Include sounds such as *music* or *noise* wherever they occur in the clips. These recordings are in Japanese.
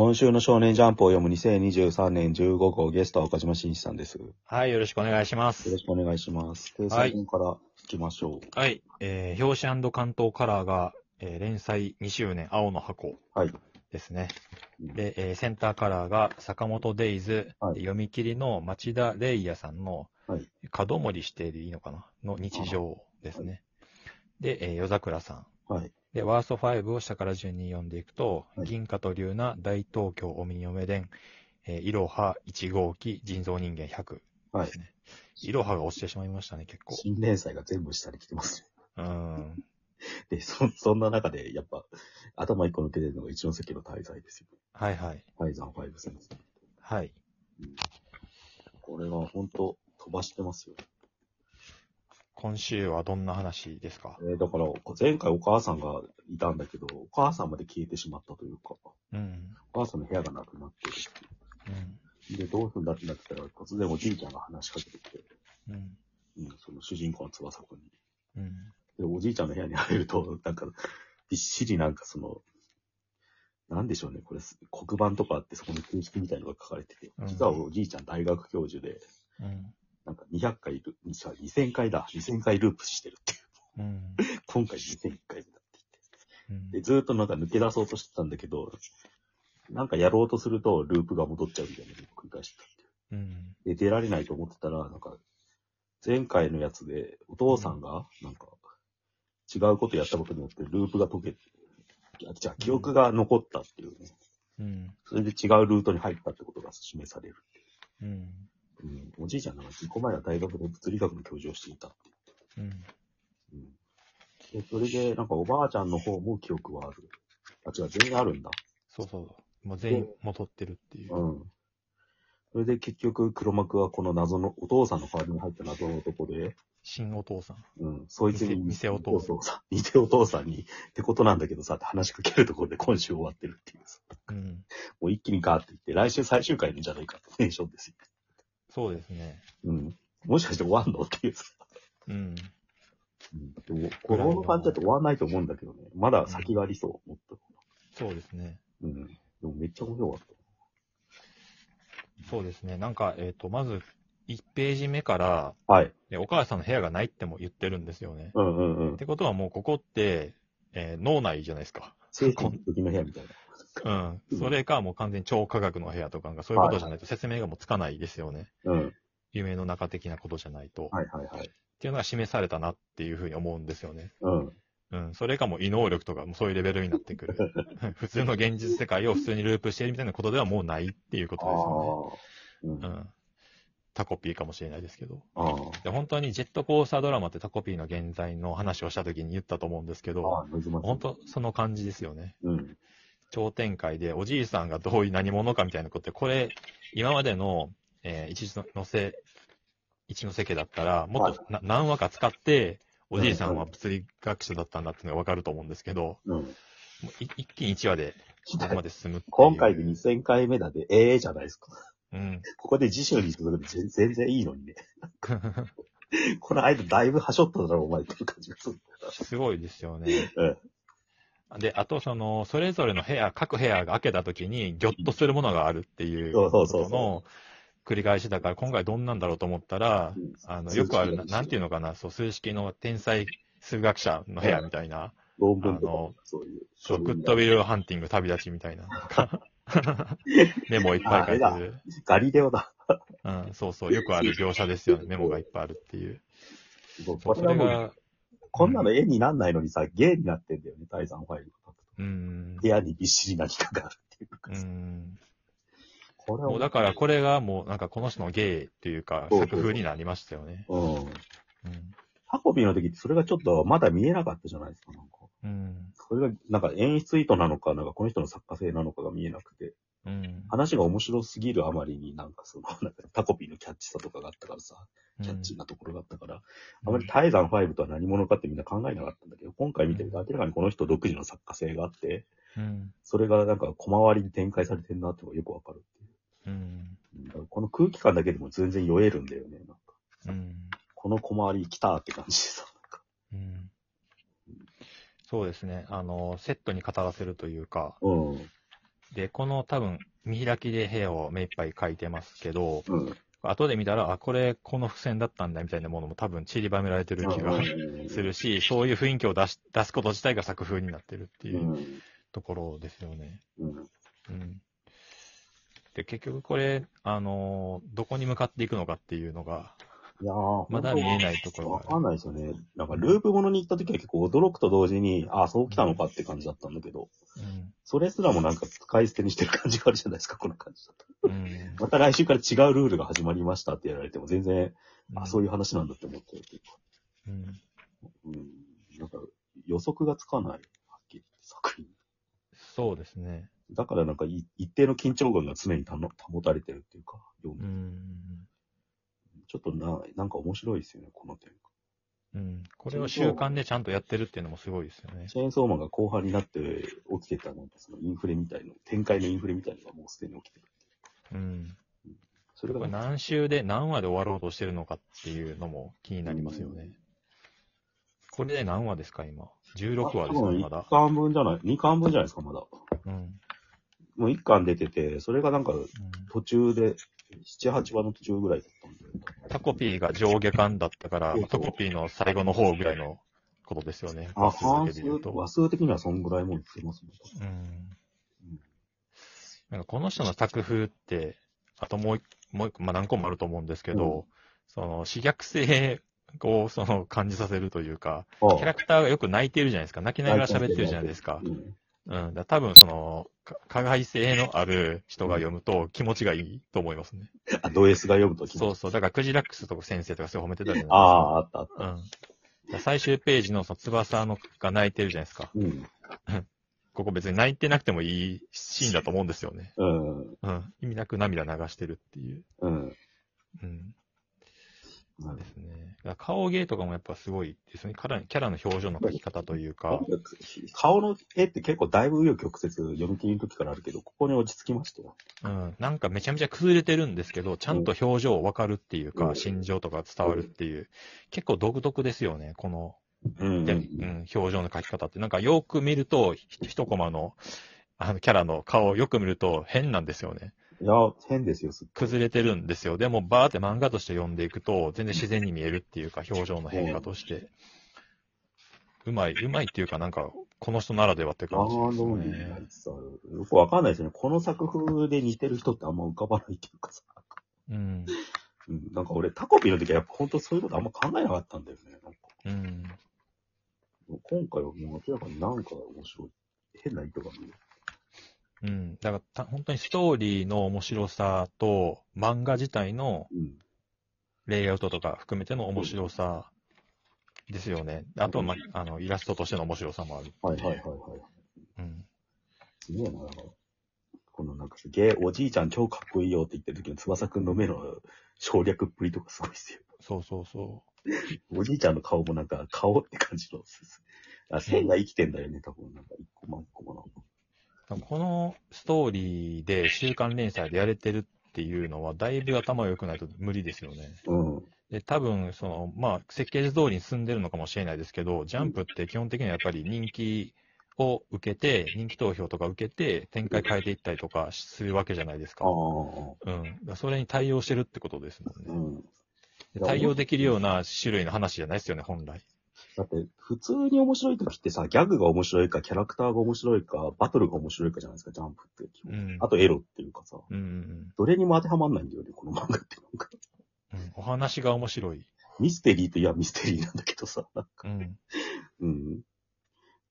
今週の少年ジャンプを読む2023年15号ゲストは岡島真一さんです。よはい、よろしくお願いしますろ。しくお願いします。で、はい最近から聞きましょう。はい、えー、表紙関東カラーが、えー連載2周年、青の箱はい。ですね。うんで、えーセンターカラーが坂本デイズ、はい読み切りの町田レイヤさんの、はい門森してでいいのかな？の日常ですね。で、えー夜桜さん。はい。で、ワースト5を下から順に読んでいくと、はい銀河と龍な大東京おみにおめでん、えー、いろは1号機人造人間100はい。いろはが落ちてしまいましたね、結構。新連載が全部下に来てます。うん。*laughs* で、そ、そんな中で、やっぱ、頭一個抜けてるのが一ノ関の滞在ですよね。はいはい。泰山5先生。はい。これは本当飛ばしてますよ。今週はどんな話ですか？えーだから、前回お母さんがいたんだけど、お母さんまで消えてしまったというか、うん。お母さんの部屋がなくなってる。で、どうするんだってなってたら、突然おじいちゃんが話しかけてきて、うん。うん、その主人公の翼くんに。うん。で、おじいちゃんの部屋に入ると、なんか、びっしりなんかその、なんでしょうね、これ、黒板とかあって、そこに形式みたいのが書かれてて、うん実はおじいちゃん大学教授で、うん。なんか200回ル、じゃあ2000回だ、2000回ループしてるっていう。うん。今回2001回目だってうん言って。で、ずーっとなんか抜け出そうとしてたんだけど、なんかやろうとすると、ループが戻っちゃうみたいなのを繰り返してたっていう。うん。で、出られないと思ってたら、なんか、前回のやつで、お父さんが、なんか、違うことやったことによって、ループが解けて、じゃあ、記憶が残ったっていうね。うん。それで違うルートに入ったってことが示される。うん。うん。おじいちゃんなんか、自己前は大学で物理学の教授をしていたってうん。言って。うん。で、それで、なんかおばあちゃんの方も記憶はある。あ、違う、全員あるんだ。そうそう。もう全員戻ってるっていう。うん。それで結局、黒幕はこの謎の、お父さんの代わりに入った謎の男で、新お父さん。うん。そいつに、偽偽お父さん。偽お父さんに、ってことなんだけどさ、って話しかけるところで今週終わってるっていうさ。うん。もう一気にガーって言って、来週最終回なんじゃないかってテンションですよ。そうですね。うん。もしかして終わんの？っていうさ。うん。うん。でも、この感じだと終わんないと思うんだけどね。まだ先がありそう、もっと。そうですね。うん。でもめっちゃ面白かっそうですね。なんか、えっ、と、まず、1ページ目から、た。はい。でお母さんの部屋がないっても言ってるんですよね。うんうんうんっ。てことはもうここって、えー脳内じゃないですか。精神的な部屋みたいな。うん。それかもう完全に超科学の部屋とかがそういうことじゃないと説明がもうつかないですよね。うん。夢の中的なことじゃないと。はいはいはい。っていうのが示されたなっていうふうに思うんですよね。うん。うん。それかもう異能力とかもそういうレベルになってくる。*laughs* 普通の現実世界を普通にループしているみたいなことではもうないっていうこあとですよね。うん。タコピーかもしれないですけど。あで本当にジェットコースタードラマってタコピーの現在の話をした時に言ったと思うんですけど、あ、本当その感じですよね。うん。超展開で、おじいさんがどういう何者かみたいなことって、これ、今までの、えー一ノ瀬、一ノ瀬家だったら、もっとな、何話か使って、おじいさんは物理学者だったんだっていうのがわかると思うんですけど、うん。もうい一気に1話で、ここまで進む。今回で2000回目だで、ええじゃないですか。うん。ここで次週にするの全全然いいのにね。*laughs* この間だいぶはしょっただろ、お前っていう感じがする。すごいですよね。うんで、あと、その、それぞれの部屋、各部屋が開けた時に、ぎょっとするものがあるっていうそうこそうそうそうとの繰り返しだから、今回どんなんだろうと思ったら、うんあの、よくあるな、んていうのかな、そう、数式の天才数学者の部屋みたいな、論文とあのか、そういう。ッドウィルハンティング旅立ちみたいな、なんか *laughs* メモいっぱい書いてる。ガリレオだ。うん、そうそう、よくある描写ですよね。*laughs* メモがいっぱいあるっていう。これが、こんなの絵になんないのにさ、芸になってんだよね、タイザンファイルが。うん、部屋にびっしり何かがあるっていうかうさ。ん。これはもうだからこれがもうなんかこの人の芸っていうか作風になりましたよね。うん。うん。タコピーの時ってそれがちょっとまだ見えなかったじゃないですか、なんか。うん。それが、なんか演出意図なのか、なんかこの人の作家性なのかが見えなくて、うん。話が面白すぎるあまりになんかその、*laughs* なんかタコピーのキャッチさとかがあったからさ、キャッチーなところがあったから、あまりタイザン5とは何者かってみんな考えなかったんだけど、今回見てると明らかにこの人独自の作家性があって、うん。それがなんか小回りに展開されてるなってのがよくわかるっていううん。この空気感だけでも全然酔えるんだよね、なんか。うん。この小回り来たって感じでさ、なんか。うん。そうですね。あの、セットに語らせるというか、うん。で、この多分、見開きで部屋を目いっぱい描いてますけど、うん。後で見たら、あ、これ、この付箋だったんだみたいなものも多分散りばめられてる気がするし、そういう雰囲気を出し出すこと自体が作風になってるってう。いうんところですよね。うん。うん。で、結局これ、あのーどこに向かっていくのかっていうのが、いやーまだ見えないところがわかんないですよね。なんか、ループものに行った時は結構驚くと同時に、ああ、そう来たのかって感じだったんだけど、うん。それすらもなんか使い捨てにしてる感じがあるじゃないですか、この感じだと。うん。また来週から違うルールが始まりましたってやられても全然、あ、そういいう話なんだって思っちゃうっていうか。うん。うん。うん。なんか、予測がつかない、はっきり作品。そうですね。だからなんかい、一定の緊張感が常にたの保たれてるっていうか、読うむん。ちょっとな、なんか面白いですよね、この点。うん。これを習慣でちゃんとやってるっていうのもすごいですよね。チェーンソーマンが後半になって起きてたなんかそのインフレみたいな、展開のインフレみたいなのがもうすでに起きてる。うん。それがこれ何週で何話で終わろうとしてるのかっていうのも気になりますよね。これで何話ですか、今？16話ですか、まだ1。巻分じゃない、2巻分じゃないですか、まだ。うん。もう1巻出てて、それがなんかうん途中で、7、8話の途中ぐらいで。タコピーが上下巻だったからタコピーの最後の方ぐらいのことですよね。あ、半数けで言う、と。話数的にはそんぐらいもんってますもん。うん。なんかこの人の作風って、あともう一もう一個、まあ何個もあると思うんですけど、うんその、刺激性をその感じさせるというか、あキャラクターがよく泣いてるじゃないですか。泣きながら喋ってるじゃないですかう。ん。うん。だ多分その、か加害性のある人が読むと気持ちがいいと思いますね。あ、ド S が読むときそうそう。だからクジラックスとか先生とかすごい褒めてたじゃないですか。ああ、あったあった。うん。だから最終ページのその翼のが泣いてるじゃないですか。うん。*laughs* ここ別に泣いてなくてもいいシーンだと思うんですよね。うん。うん。意味なく涙流してるっていう。うん。うん。なるですね。顔芸とかもやっぱすごいですね。キャラキャラの表情の描き方というか顔の絵って結構だいぶ紆余曲折読み切りの時からあるけど、ここに落ち着きましたよ。うん。なんかめちゃめちゃ崩れてるんですけど、ちゃんと表情わかるっていうか、うん心情とか伝わるっていう、結構独特ですよね、この、うんでうん、表情の描き方って。なんかよく見ると、ひ一コマの、あの、キャラの顔をよく見ると変なんですよね。いや、変ですよ、すっごい崩れてるんですよ。でも、バーって漫画として読んでいくと、全然自然に見えるっていうか、表情の変化として。うまい、うまいっていうか、なんか、この人ならではってあ感じーですよどうになねある。よくわかんないですよね。この作風で似てる人ってあんま浮かばないっていうかさ。うん。うん、なんか俺、タコピーの時はやっぱ本当そういうことあんま考えなかったんだよね。なんかうん。今回はもう明らかになんか面白い。変な意図が見える。うん。だからた、本当にストーリーの面白さと、漫画自体のうん。レイアウトとか含めての面白さですよね。あとは、まあ、あの、イラストとしての面白さもある。はいはいはいはい。うん。すげえな、だから。このなんかすげえ、おじいちゃん超かっこいいよって言ってる時の翼くんの目の省略っぷりとかすごいですよ。そうそうそおじいちゃんの顔もなんか顔って感じの。あ線が生きてんだよね、多分。なんか一個も一個もな。う。このストーリーで週刊連載でやれてるっていうのは、だいぶ頭良くないと無理ですよね。うん。で、多分、その、まあ、設計図通りに進んでるのかもしれないですけど、ジャンプって基本的にはやっぱり人気を受けて、人気投票とか受けて、展開変えていったりとかするわけじゃないですか。うん。それに対応してるってことですもんね。うん。で対応できるような種類の話じゃないですよね、本来。だって、普通に面白い時ってさ、ギャグが面白いか、キャラクターが面白いか、バトルが面白いかじゃないですか、ジャンプって。うん。あとエロっていうかさ、うんうんどれにも当てはまんないんだよね、この漫画ってなんか。うん。うん。お話が面白い。ミステリーといやミステリーなんだけどさ、なんかうん。うん。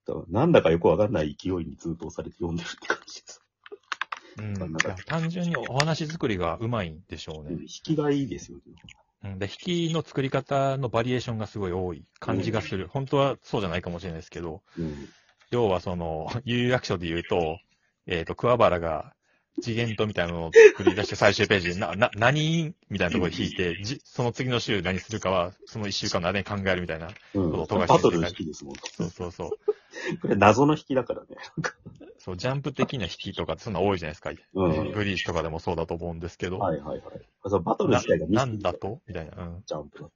だなんだかよくわかんない勢いにずっと押されて読んでるって感じです。うん。単純にお話作りがうまいんでしょうね。うん引きがいいですよね。うん。で、引きの作り方のバリエーションがすごい多い感じがする。本当はそうじゃないかもしれないですけど、うん。要はその、*laughs* 有役所で言うと、えっ、と、桑原が次元とみたいなのを作り出して最終ページで、な、な、何？みたいなところで引いて、じ、その次の週何するかは、その一週間の間に考えるみたいな。うん。そう富樫バトルの引きですもん。そうそうそう。*laughs* これ謎の引きだからね。そう、ジャンプ的な引きとかそんな多いじゃないですか。うんブリーチとかでもそうだと思うんですけど、はいはいはい。そのバトルな自体がミステリーなんだと？みたいな。うん。ジャンプだと。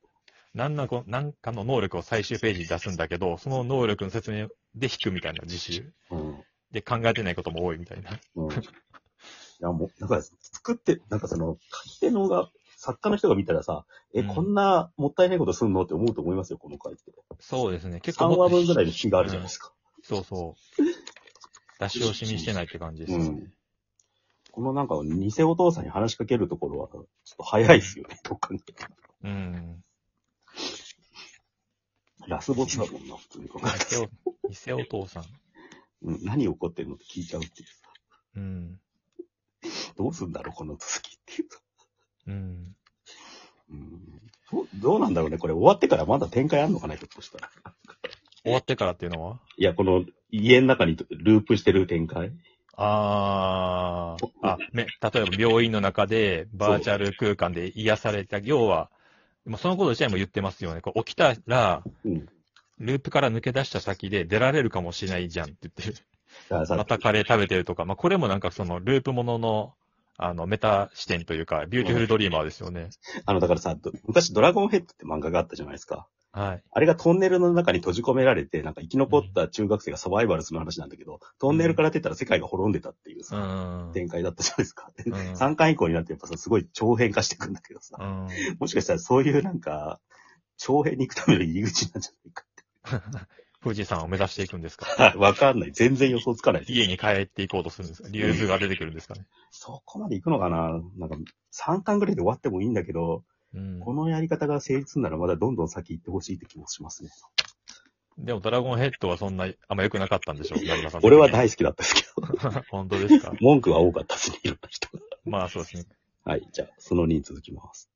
なんなこ、なんかの能力を最終ページに出すんだけど、その能力の説明で引くみたいな自習。うん。で考えてないことも多いみたいな。うん。いや、もう、なんか、作って、なんかその、書き手のが、作家の人が見たらさ、え、うんこんなもったいないことすんの？って思うと思いますよ、この回って。そうですね。結構3もっと話分ぐらいの日があるじゃないですか。そうそう。出し惜しみしてないって感じですよね。うんこのなんか、偽お父さんに話しかけるところは、ちょっと早いですよね、*laughs* どっかに。うん。ラスボスだもんな、普通に考え偽お父さん。*laughs* うん、何起こってんのって聞いちゃうっていうさ。うん。どうすんだろう、この続きっていうさ。うん。うんどどうなんだろうね、これ終わってからまだ展開あんのかな、ひょっとしたら。終わってからっていうのは？いや、この家の中にループしてる展開？あー。あ、め、例えば病院の中でバーチャル空間で癒された、要は、もうそのこと自体も言ってますよね。こう起きたら、うん。ループから抜け出した先で出られるかもしれないじゃんって言ってる。*laughs* またカレー食べてるとか、まあ、これもなんかそのループものの、あの、メタ視点というか、ビューティフルドリーマーですよね。あの、だからさ、ど昔ドラゴンヘッドって漫画があったじゃないですか。はい。あれがトンネルの中に閉じ込められて、なんか生き残った中学生がサバイバルする話なんだけど、トンネルから出たら世界が滅んでたっていううさ、ん。展開だったじゃないですか。でうん3巻以降になってやっぱさ、すごい長編化してくんだけどさ、うん。もしかしたらそういうなんか、長編に行くための入り口なんじゃないか *laughs* 富士山を目指していくんですか？*laughs* わかんない。全然予想つかないです。家に帰っていこうとするんですか？リューズが出てくるんですかね？そこまで行くのかな？なんか、3巻ぐらいで終わってもいいんだけど、うん。このやり方が成立するならまだどんどん先行ってほしいって気もしますね。でもドラゴンヘッドはそんな、あんま良くなかったんでしょう。俺は大好きだったですけど、*laughs* 本当ですか？文句は多かったですね、いろんな人が。まあそうですね。はい、じゃあ、その2に続きます。